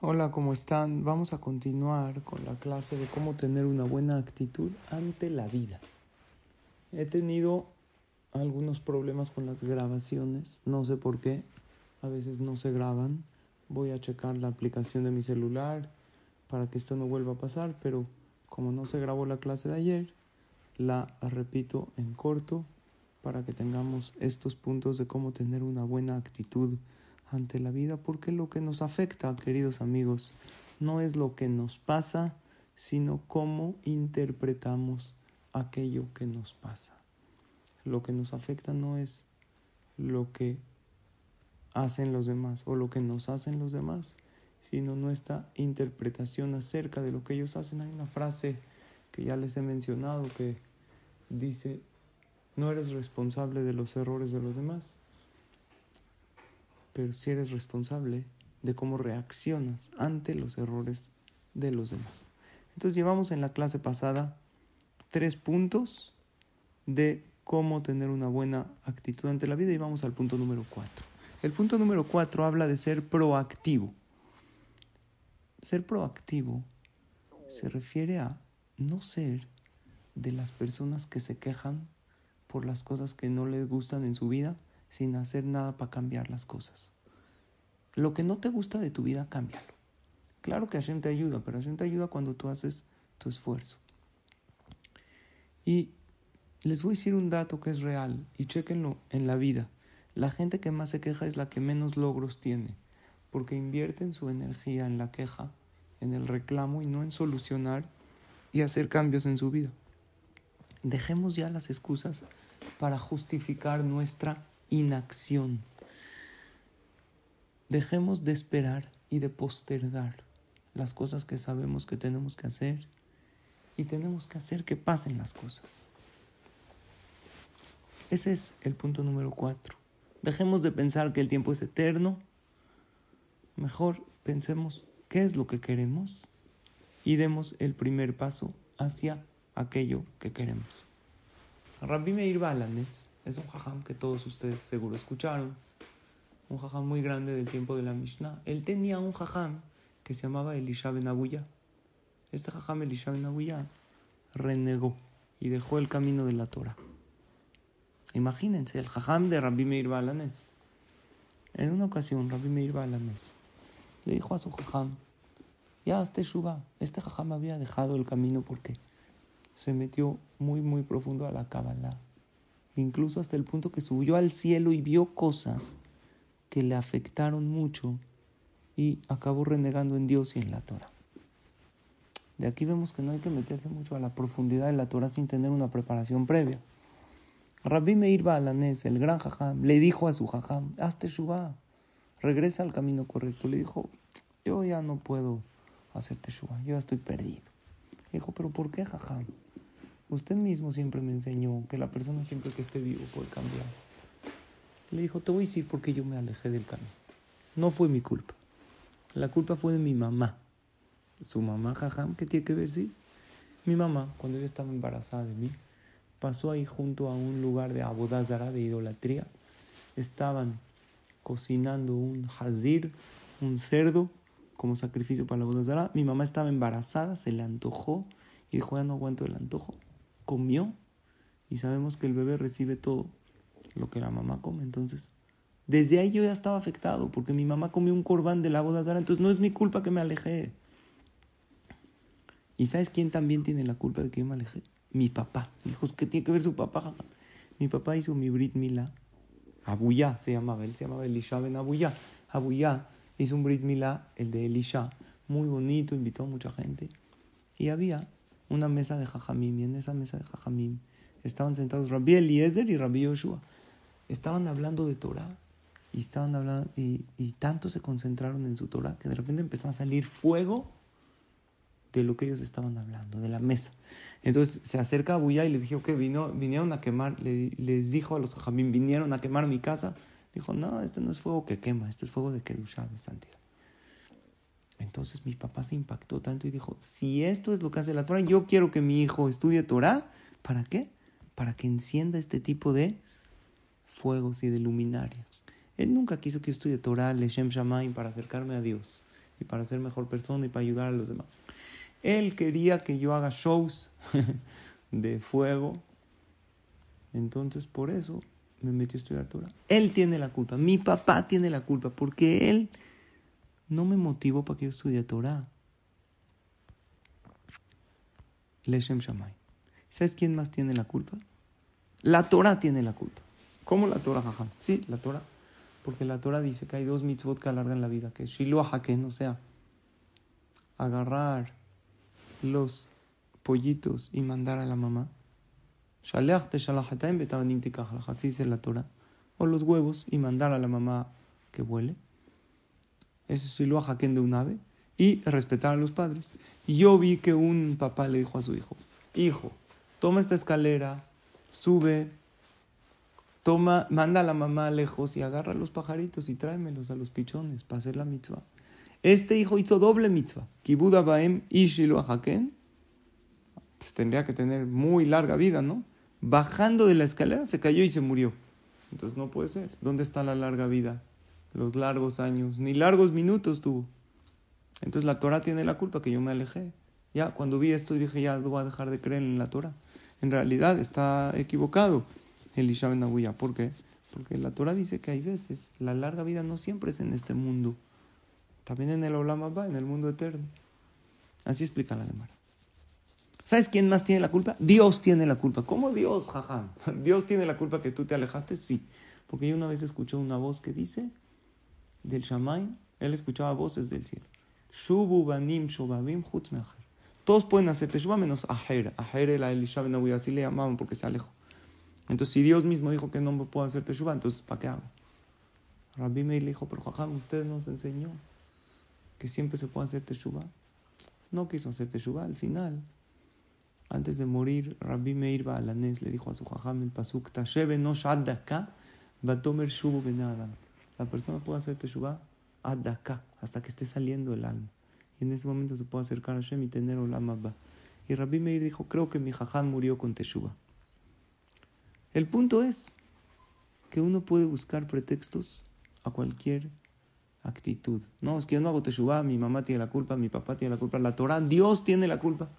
Hola, ¿cómo están? Vamos a continuar con la clase de cómo tener una buena actitud ante la vida. He tenido algunos problemas con las grabaciones, no sé por qué, a veces no se graban. Voy a checar la aplicación de mi celular para que esto no vuelva a pasar, pero como no se grabó la clase de ayer, la repito en corto para que tengamos estos puntos de cómo tener una buena actitud ante la vida, porque lo que nos afecta, queridos amigos, no es lo que nos pasa, sino cómo interpretamos aquello que nos pasa. Lo que nos afecta no es lo que hacen los demás o lo que nos hacen los demás, sino nuestra interpretación acerca de lo que ellos hacen. Hay una frase que ya les he mencionado que dice, no eres responsable de los errores de los demás, pero si eres responsable de cómo reaccionas ante los errores de los demás. Entonces llevamos en la clase pasada tres puntos de cómo tener una buena actitud ante la vida y vamos al punto número cuatro. El punto número cuatro habla de ser proactivo. Ser proactivo se refiere a no ser de las personas que se quejan por las cosas que no les gustan en su vida sin hacer nada para cambiar las cosas. Lo que no te gusta de tu vida, cámbialo. Claro que Hashem te ayuda, pero Hashem te ayuda cuando tú haces tu esfuerzo. Y les voy a decir un dato que es real y chéquenlo en la vida. La gente que más se queja es la que menos logros tiene, porque invierten su energía en la queja, en el reclamo y no en solucionar y hacer cambios en su vida. Dejemos ya las excusas para justificar nuestra inacción. Dejemos de esperar y de postergar las cosas que sabemos que tenemos que hacer y tenemos que hacer que pasen las cosas. Ese es el punto número cuatro. Dejemos de pensar que el tiempo es eterno. Mejor pensemos qué es lo que queremos y demos el primer paso hacia aquello que queremos. Rabbi Meir Balanes es un jajam que todos ustedes seguro escucharon, un jajam muy grande del tiempo de la Mishnah. Él tenía un jajam que se llamaba Elisha Ben Abuya. Este jajam Elisha Ben Abuya renegó y dejó el camino de la Torah. Imagínense, el jajam de Rabbi Meir Balanes. En una ocasión, Rabbi Meir Balanes le dijo a su jajam, ya este Shuba, este jajam había dejado el camino porque se metió muy, muy profundo a la Kabbalah. Incluso hasta el punto que subió al cielo y vio cosas que le afectaron mucho y acabó renegando en Dios y en la Torah. De aquí vemos que no hay que meterse mucho a la profundidad de la Torah sin tener una preparación previa. Rabbi Meir Balanés, el gran jajam, le dijo a su jajam, hazte shubá, regresa al camino correcto. Le dijo, yo ya no puedo hacer shubá, yo ya estoy perdido. Le dijo, pero ¿por qué jajam? Usted mismo siempre me enseñó que la persona siempre que esté vivo puede cambiar. Le dijo, te voy a decir por qué yo me alejé del camino. No fue mi culpa. La culpa fue de mi mamá. Su mamá, jajam, ¿qué tiene que ver? Sí. Mi mamá, cuando ella estaba embarazada de mí, pasó ahí junto a un lugar de abodazara, de idolatría. Estaban cocinando un hazir, un cerdo, como sacrificio para la abodazara. Mi mamá estaba embarazada, se le antojó y dijo, ya no aguanto el antojo. Comió y sabemos que el bebé recibe todo lo que la mamá come. Entonces, desde ahí yo ya estaba afectado porque mi mamá comió un corbán de la boda Entonces, no es mi culpa que me alejé. ¿Y sabes quién también tiene la culpa de que yo me alejé? Mi papá. Hijos, ¿qué tiene que ver su papá? Mi papá hizo mi Brit Mila. Abuyá se llamaba, él se llamaba Elisha Ben Abuyá. Abuyá hizo un Brit Mila, el de Elisha, muy bonito, invitó a mucha gente. Y había una mesa de Jajamim, y en esa mesa de Jajamim estaban sentados Rabbi Eliezer y Rabbi Yoshua estaban hablando de Torah y estaban hablando y, tanto se concentraron en su Torah que de repente empezó a salir fuego de lo que ellos estaban hablando, de la mesa. Entonces se acerca a Buya y le dijo que vino, vinieron a quemar, le, les dijo a los jamín, vinieron a quemar mi casa. Dijo, no, este no es fuego que quema, este es fuego de Kedushá, de santidad. Entonces mi papá se impactó tanto y dijo, si esto es lo que hace la Torah, yo quiero que mi hijo estudie Torah, ¿para qué? Para que encienda este tipo de fuegos y de luminarias. Él nunca quiso que yo estudie Torah, Leshem Shamaim para acercarme a Dios. y para ser mejor persona y para ayudar a los demás. Él quería que yo haga shows de fuego. Entonces, por eso me metí a estudiar Torah. Él tiene la culpa. Mi papá tiene la culpa porque él no me motivó para que yo estudie Torah. Leshem Shamay. ¿Sabes quién más tiene la culpa? La Torah tiene la culpa. ¿Cómo la Torah, jajam? Sí, la Torah. Porque la Torah dice que hay dos mitzvot que alargan la vida, que es Shiloh Haken, o sea, agarrar los pollitos y mandar a la mamá. Así dice la Torah. O los huevos y mandar a la mamá que vuele. Eso es Shiloh de un ave. Y respetar a los padres. Yo vi que un papá le dijo a su hijo, hijo, toma esta escalera, sube, toma, manda a la mamá lejos y agarra a los pajaritos y tráemelos a los pichones para hacer la mitzvah. Este hijo hizo doble mitzvah. Kibuda Baem y Haken. Pues tendría que tener muy larga vida, ¿no? Bajando de la escalera se cayó y se murió. Entonces no puede ser. ¿Dónde está la larga vida? Los largos años, ni largos minutos tuvo. Entonces la Torah tiene la culpa que yo me alejé. Ya, cuando vi esto dije, ya voy a dejar de creer en la Torah. En realidad está equivocado Elisha Ben ¿Por qué? Porque la Torah dice que hay veces, la larga vida no siempre es en este mundo. También en el Olam va, en el mundo eterno. Así explica la Gemara. ¿Sabes quién más tiene la culpa? Dios tiene la culpa. ¿Cómo Dios, jajam? ¿Dios tiene la culpa que tú te alejaste? Sí. Porque yo una vez escuché una voz que dice del Shamay, él escuchaba voces del cielo. Shubu banim shobabim Todos pueden hacer teshuva menos Aher. Aher la Elisha Ben así le llamaban porque se alejó. Entonces, si Dios mismo dijo que no me puedo hacer teshuva, entonces ¿para qué hago? Rabbi Meir le dijo, pero Jajam, usted nos enseñó que siempre se puede hacer teshuva. No quiso hacer teshuva. Al final, antes de morir, Rabbi Meir Baalanes le dijo a su Jajam el pasuk, Tashebe no shaddaka, batomer shubu benadam. La persona puede hacer teshuva adaka, hasta que esté saliendo el alma. Y en ese momento se puede acercar a Hashem y tener olam abba. Y Rabbi Meir dijo, creo que mi Jajam murió con teshuva. El punto es que uno puede buscar pretextos a cualquier actitud. No, es que yo no hago teshuva, mi mamá tiene la culpa, mi papá tiene la culpa, la Torah, Dios tiene la culpa.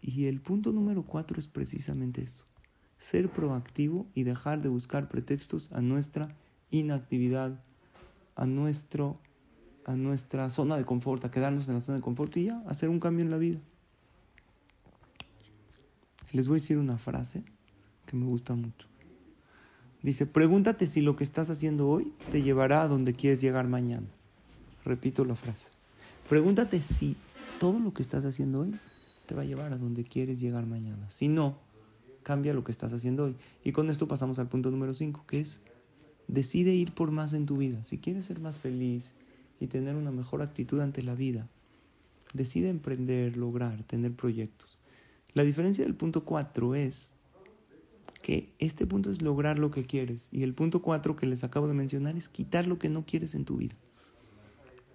Y el punto número cuatro es precisamente eso. Ser proactivo y dejar de buscar pretextos a nuestra inactividad, a, nuestro, a nuestra zona de confort, a quedarnos en la zona de confort y ya, hacer un cambio en la vida. Les voy a decir una frase que me gusta mucho. Dice, pregúntate si lo que estás haciendo hoy te llevará a donde quieres llegar mañana. Repito la frase. Pregúntate si todo lo que estás haciendo hoy te va a llevar a donde quieres llegar mañana. Si no, cambia lo que estás haciendo hoy. Y con esto pasamos al punto número 5, que es, decide ir por más en tu vida. Si quieres ser más feliz y tener una mejor actitud ante la vida, decide emprender, lograr, tener proyectos. La diferencia del punto 4 es que este punto es lograr lo que quieres y el punto cuatro que les acabo de mencionar es quitar lo que no quieres en tu vida.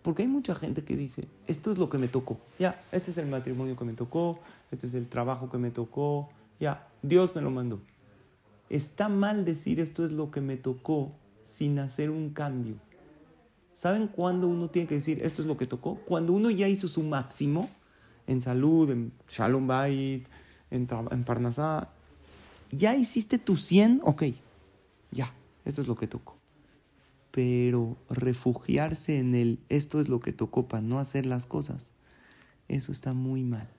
Porque hay mucha gente que dice, esto es lo que me tocó, ya, este es el matrimonio que me tocó, este es el trabajo que me tocó, ya, Dios me lo mandó. Está mal decir esto es lo que me tocó sin hacer un cambio. ¿Saben cuándo uno tiene que decir esto es lo que tocó? Cuando uno ya hizo su máximo en salud, en Shalom Bait, en, Parnasá, ya hiciste tu 100, ok, ya, esto es lo que tocó. Pero refugiarse en el esto es lo que tocó para no hacer las cosas, eso está muy mal.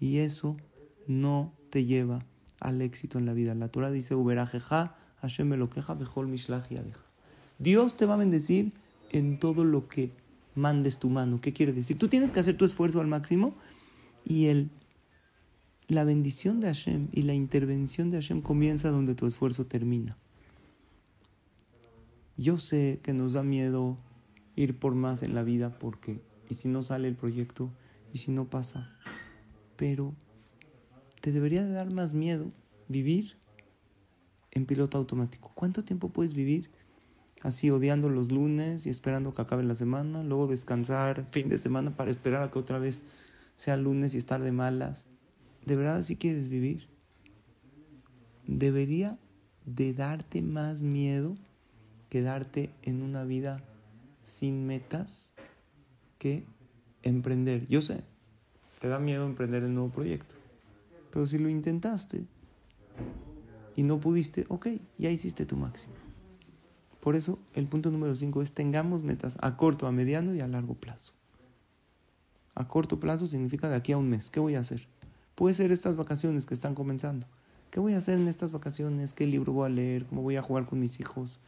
Y eso no te lleva al éxito en la vida. La Torah dice, Hashem me lo queja, Dios te va a bendecir en todo lo que mandes tu mano. ¿Qué quiere decir? Tú tienes que hacer tu esfuerzo al máximo y el la bendición de Hashem y la intervención de Hashem comienza donde tu esfuerzo termina. Yo sé que nos da miedo ir por más en la vida porque, y si no sale el proyecto, y si no pasa, pero te debería de dar más miedo vivir en piloto automático. ¿Cuánto tiempo puedes vivir así odiando los lunes y esperando que acabe la semana, luego descansar fin de semana para esperar a que otra vez sea lunes y estar de malas? ¿De verdad así quieres vivir? Debería de darte más miedo quedarte en una vida sin metas que emprender. Yo sé, te da miedo emprender un nuevo proyecto, pero si lo intentaste y no pudiste, ok, ya hiciste tu máximo. Por eso el punto número 5 es tengamos metas a corto, a mediano y a largo plazo. A corto plazo significa de aquí a un mes. ¿Qué voy a hacer? Puede ser estas vacaciones que están comenzando. ¿Qué voy a hacer en estas vacaciones? ¿Qué libro voy a leer? ¿Cómo voy a jugar con mis hijos?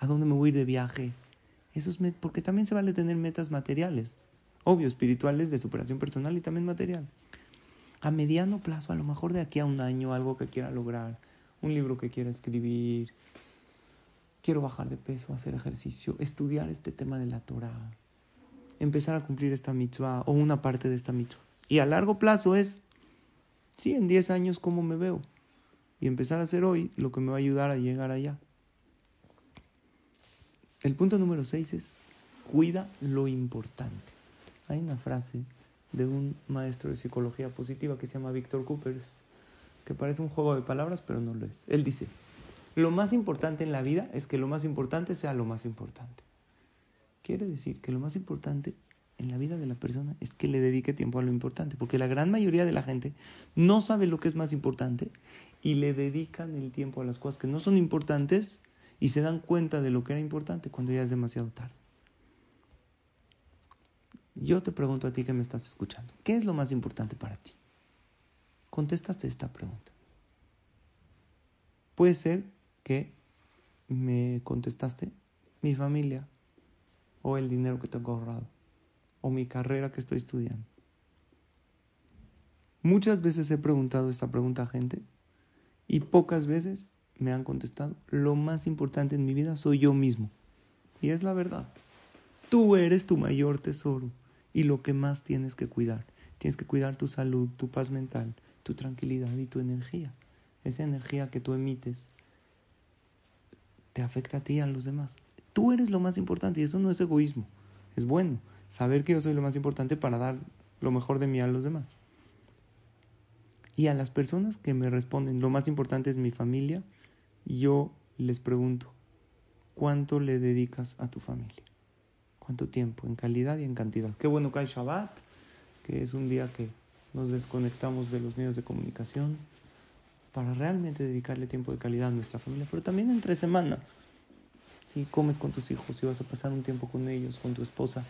¿A dónde me voy a ir de viaje? Eso es porque también se vale tener metas materiales, obvio, espirituales de superación personal y también materiales. A mediano plazo, a lo mejor de aquí a un año, algo que quiera lograr, un libro que quiera escribir, quiero bajar de peso, hacer ejercicio, estudiar este tema de la Torah, empezar a cumplir esta mitzvah o una parte de esta mitzvah. Y a largo plazo es, sí, en 10 años, ¿cómo me veo? Y empezar a hacer hoy lo que me va a ayudar a llegar allá. El punto número 6 es, cuida lo importante. Hay una frase de un maestro de psicología positiva que se llama Víctor Coopers, que parece un juego de palabras, pero no lo es. Él dice, lo más importante en la vida es que lo más importante sea lo más importante. Quiere decir que lo más importante en la vida de la persona es que le dedique tiempo a lo importante, porque la gran mayoría de la gente no sabe lo que es más importante y le dedican el tiempo a las cosas que no son importantes y se dan cuenta de lo que era importante cuando ya es demasiado tarde. Yo te pregunto a ti que me estás escuchando, ¿qué es lo más importante para ti? Contestaste esta pregunta. Puede ser que me contestaste mi familia o el dinero que tengo ahorrado o mi carrera que estoy estudiando. Muchas veces he preguntado esta pregunta a gente y pocas veces me han contestado, lo más importante en mi vida soy yo mismo. Y es la verdad. Tú eres tu mayor tesoro y lo que más tienes que cuidar. Tienes que cuidar tu salud, tu paz mental, tu tranquilidad y tu energía. Esa energía que tú emites te afecta a ti y a los demás. Tú eres lo más importante y eso no es egoísmo. Es bueno saber que yo soy lo más importante para dar lo mejor de mí a los demás. Y a las personas que me responden, lo más importante es mi familia, yo les pregunto, ¿cuánto le dedicas a tu familia? ¿Cuánto tiempo? En calidad y en cantidad. Qué bueno que hay Shabbat, que es un día que nos desconectamos de los medios de comunicación para realmente dedicarle tiempo de calidad a nuestra familia, pero también entre semana. Si comes con tus hijos, si vas a pasar un tiempo con ellos, con tu esposa,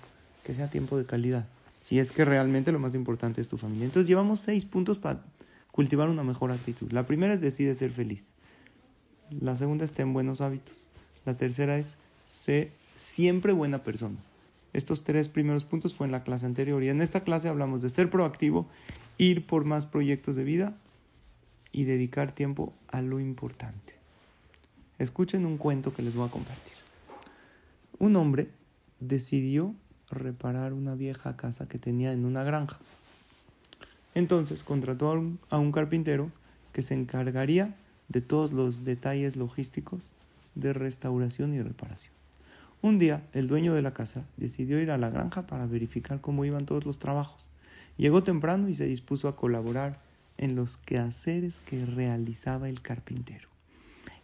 que sea tiempo de calidad. Si es que realmente lo más importante es tu familia. Entonces llevamos seis puntos para cultivar una mejor actitud. La primera es decide ser feliz. La segunda es ten buenos hábitos. La tercera es sé siempre buena persona. Estos tres primeros puntos fue en la clase anterior y en esta clase hablamos de ser proactivo, ir por más proyectos de vida y dedicar tiempo a lo importante. Escuchen un cuento que les voy a compartir. Un hombre decidió reparar una vieja casa que tenía en una granja. Entonces contrató a un, carpintero que se encargaría de todos los detalles logísticos de restauración y reparación. Un día el dueño de la casa decidió ir a la granja para verificar cómo iban todos los trabajos. Llegó temprano y se dispuso a colaborar en los quehaceres que realizaba el carpintero.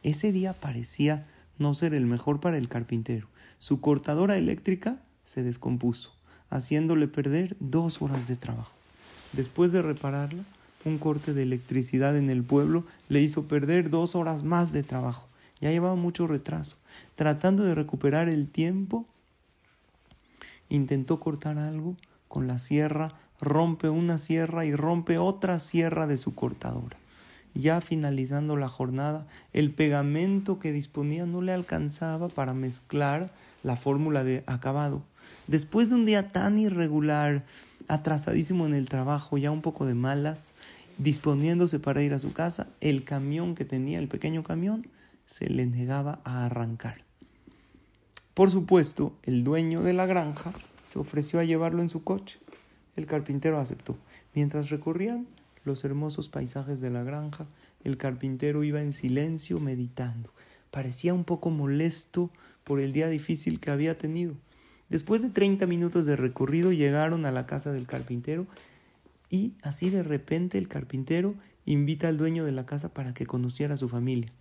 Ese día parecía no ser el mejor para el carpintero. Su cortadora eléctrica se descompuso, haciéndole perder dos horas de trabajo. Después de repararla, un corte de electricidad en el pueblo le hizo perder dos horas más de trabajo. Ya llevaba mucho retraso. Tratando de recuperar el tiempo, intentó cortar algo con la sierra rompe una sierra y rompe otra sierra de su cortadora. Ya finalizando la jornada, el pegamento que disponía no le alcanzaba para mezclar la fórmula de acabado. Después de un día tan irregular, atrasadísimo en el trabajo, ya un poco de malas, disponiéndose para ir a su casa, el camión que tenía, el pequeño camión, se le negaba a arrancar. Por supuesto, el dueño de la granja se ofreció a llevarlo en su coche. El carpintero aceptó. Mientras recorrían los hermosos paisajes de la granja, el carpintero iba en silencio meditando. Parecía un poco molesto por el día difícil que había tenido. Después de treinta minutos de recorrido llegaron a la casa del carpintero y así de repente el carpintero invita al dueño de la casa para que conociera a su familia.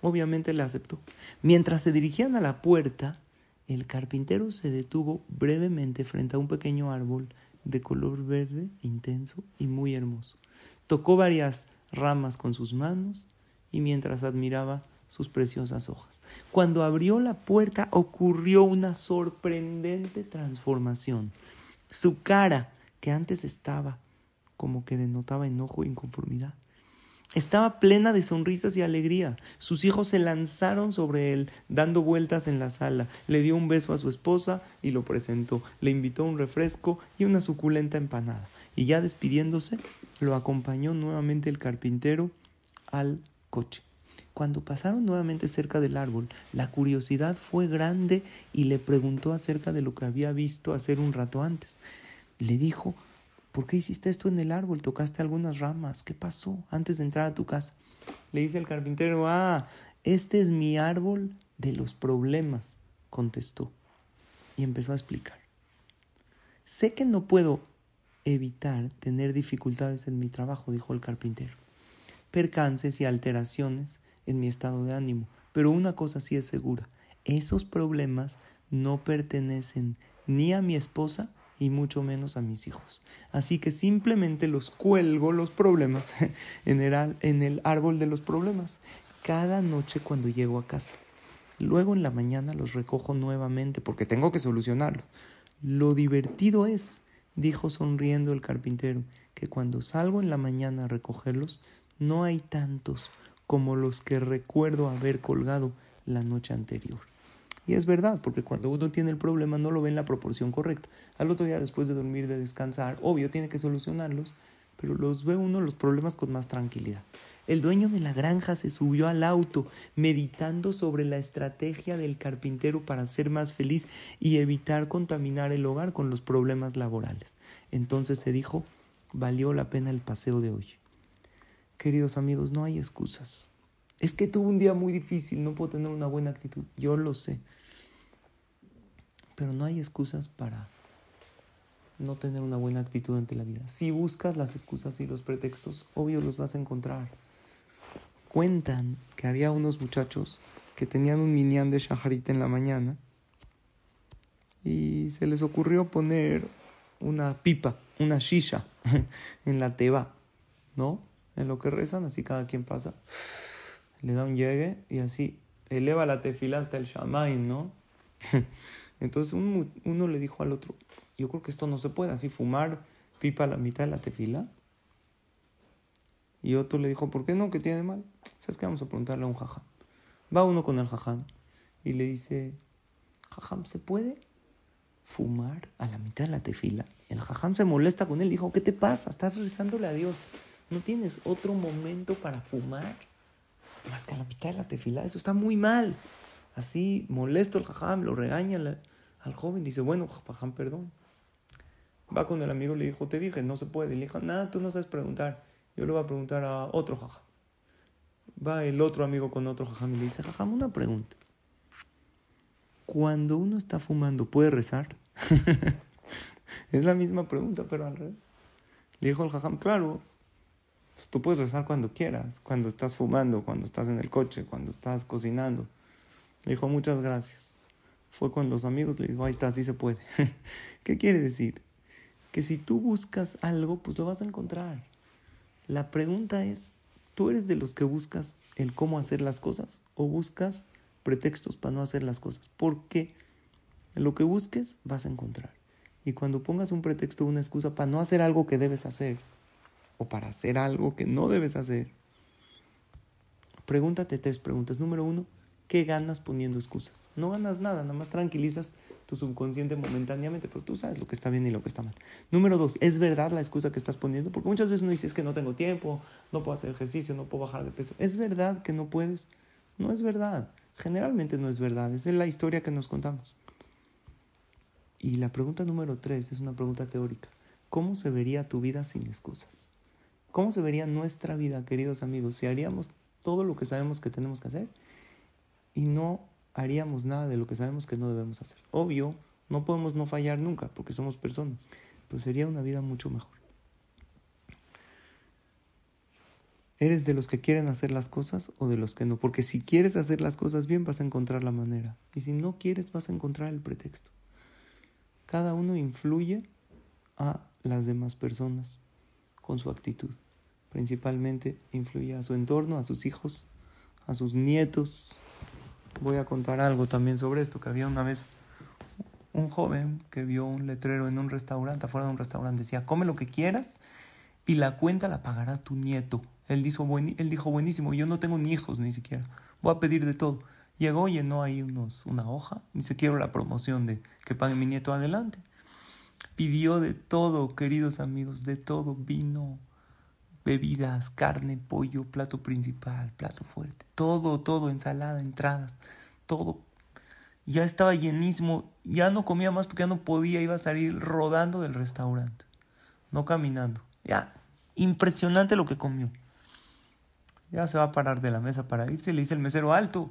Obviamente le aceptó. Mientras se dirigían a la puerta, el carpintero se detuvo brevemente frente a un pequeño árbol de color verde intenso y muy hermoso. Tocó varias ramas con sus manos y mientras admiraba sus preciosas hojas. Cuando abrió la puerta ocurrió una sorprendente transformación. Su cara, que antes estaba como que denotaba enojo e inconformidad, estaba plena de sonrisas y alegría. Sus hijos se lanzaron sobre él, dando vueltas en la sala. Le dio un beso a su esposa y lo presentó. Le invitó un refresco y una suculenta empanada. Y ya despidiéndose, lo acompañó nuevamente el carpintero al coche. Cuando pasaron nuevamente cerca del árbol, la curiosidad fue grande y le preguntó acerca de lo que había visto hacer un rato antes. Le dijo ¿Por qué hiciste esto en el árbol? Tocaste algunas ramas. ¿Qué pasó antes de entrar a tu casa? Le dice el carpintero, ah, este es mi árbol de los problemas, contestó. Y empezó a explicar. Sé que no puedo evitar tener dificultades en mi trabajo, dijo el carpintero. Percances y alteraciones en mi estado de ánimo. Pero una cosa sí es segura, esos problemas no pertenecen ni a mi esposa y mucho menos a mis hijos. Así que simplemente los cuelgo los problemas en el, en el árbol de los problemas cada noche cuando llego a casa. Luego en la mañana los recojo nuevamente porque tengo que solucionarlo. Lo divertido es, dijo sonriendo el carpintero, que cuando salgo en la mañana a recogerlos, no hay tantos como los que recuerdo haber colgado la noche anterior. Y es verdad, porque cuando uno tiene el problema no lo ve en la proporción correcta. Al otro día, después de dormir, de descansar, obvio, tiene que solucionarlos, pero los ve uno los problemas con más tranquilidad. El dueño de la granja se subió al auto, meditando sobre la estrategia del carpintero para ser más feliz y evitar contaminar el hogar con los problemas laborales. Entonces se dijo, valió la pena el paseo de hoy. Queridos amigos, no hay excusas. Es que tuve un día muy difícil, no puedo tener una buena actitud. Yo lo sé. Pero no hay excusas para no tener una buena actitud ante la vida. Si buscas las excusas y los pretextos, obvio los vas a encontrar. Cuentan que había unos muchachos que tenían un minián de shaharit en la mañana y se les ocurrió poner una pipa, una shisha en la teba, ¿no? En lo que rezan, así cada quien pasa, le da un llegue y así eleva la tefila hasta el shamain, ¿no? Entonces uno, le dijo al otro, yo creo que esto no se puede, así fumar pipa a la mitad de la tefila. Y otro le dijo, ¿por qué no? ¿Qué tiene mal? ¿Sabes qué? Vamos a preguntarle a un jajam. Va uno con el jajam y le dice, jajam, ¿se puede fumar a la mitad de la tefila? El jajam se molesta con él, dijo, ¿qué te pasa? Estás rezándole a Dios. ¿No tienes otro momento para fumar más que a la mitad de la tefila? Eso está muy mal. Así molesto el jajam, lo regaña al joven, dice, bueno, jajam, perdón. Va con el amigo, le dijo, te dije, no se puede. Le dijo, nada, tú no sabes preguntar. Yo le voy a preguntar a otro jajam. Va el otro amigo con otro jajam y le dice, jajam, una pregunta. Cuando uno está fumando, ¿puede rezar? es la misma pregunta, pero al revés. Le dijo el jajam, claro, pues tú puedes rezar cuando quieras, cuando estás fumando, cuando estás en el coche, cuando estás cocinando. Le dijo, muchas gracias. Fue con los amigos, le dijo, ahí está, así se puede. ¿Qué quiere decir? Que si tú buscas algo, pues lo vas a encontrar. La pregunta es, ¿tú eres de los que buscas el cómo hacer las cosas o buscas pretextos para no hacer las cosas? Porque lo que busques vas a encontrar. Y cuando pongas un pretexto o una excusa para no hacer algo que debes hacer o para hacer algo que no debes hacer, pregúntate tres preguntas. Número uno, ¿Qué ganas poniendo excusas? No ganas nada, nada más tranquilizas tu subconsciente momentáneamente, pero tú sabes lo que está bien y lo que está mal. Número dos, ¿es verdad la excusa que estás poniendo? Porque muchas veces no dices que no tengo tiempo, no puedo hacer ejercicio, no puedo bajar de peso. ¿Es verdad que no puedes? No es verdad. Generalmente no es verdad. Esa es la historia que nos contamos. Y la pregunta número tres es una pregunta teórica. ¿Cómo se vería tu vida sin excusas? ¿Cómo se vería nuestra vida, queridos amigos, si haríamos todo lo que sabemos que tenemos que hacer y no haríamos nada de lo que sabemos que no debemos hacer. Obvio, no podemos no fallar nunca porque somos personas, pero sería una vida mucho mejor. ¿Eres de los que quieren hacer las cosas o de los que no? Porque si quieres hacer las cosas bien vas a encontrar la manera. Y si no quieres vas a encontrar el pretexto. Cada uno influye a las demás personas con su actitud. Principalmente influye a su entorno, a sus hijos, a sus nietos. Voy a contar algo también sobre esto, que había una vez un joven que vio un letrero en un restaurante, afuera de un restaurante, decía, come lo que quieras y la cuenta la pagará tu nieto. Él dijo, él dijo, buenísimo, yo no tengo ni hijos ni siquiera, voy a pedir de todo. Llegó, llenó ahí unos, una hoja, dice, quiero la promoción de que pague mi nieto adelante. Pidió de todo, queridos amigos, de todo, vino, bebidas, carne, pollo, plato principal, plato fuerte, todo, todo, ensalada, entradas, todo. Ya estaba llenísimo, ya no comía más porque ya no podía, iba a salir rodando del restaurante, no caminando. Ya, impresionante lo que comió. Ya se va a parar de la mesa para irse. Le dice el mesero, alto.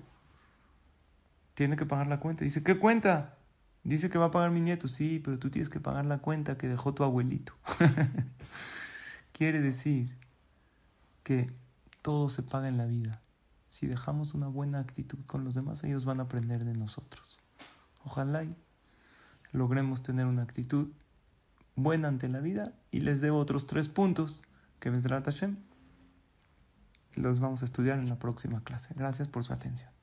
Tiene que pagar la cuenta. Dice, ¿qué cuenta? Dice que va a pagar mi nieto. Sí, pero tú tienes que pagar la cuenta que dejó tu abuelito. Quiere decir que todo se paga en la vida. Si dejamos una buena actitud con los demás, ellos van a aprender de nosotros. Ojalá y logremos tener una actitud buena ante la vida y les debo otros tres puntos que vendrá Hashem los vamos a estudiar en la próxima clase. Gracias por su atención.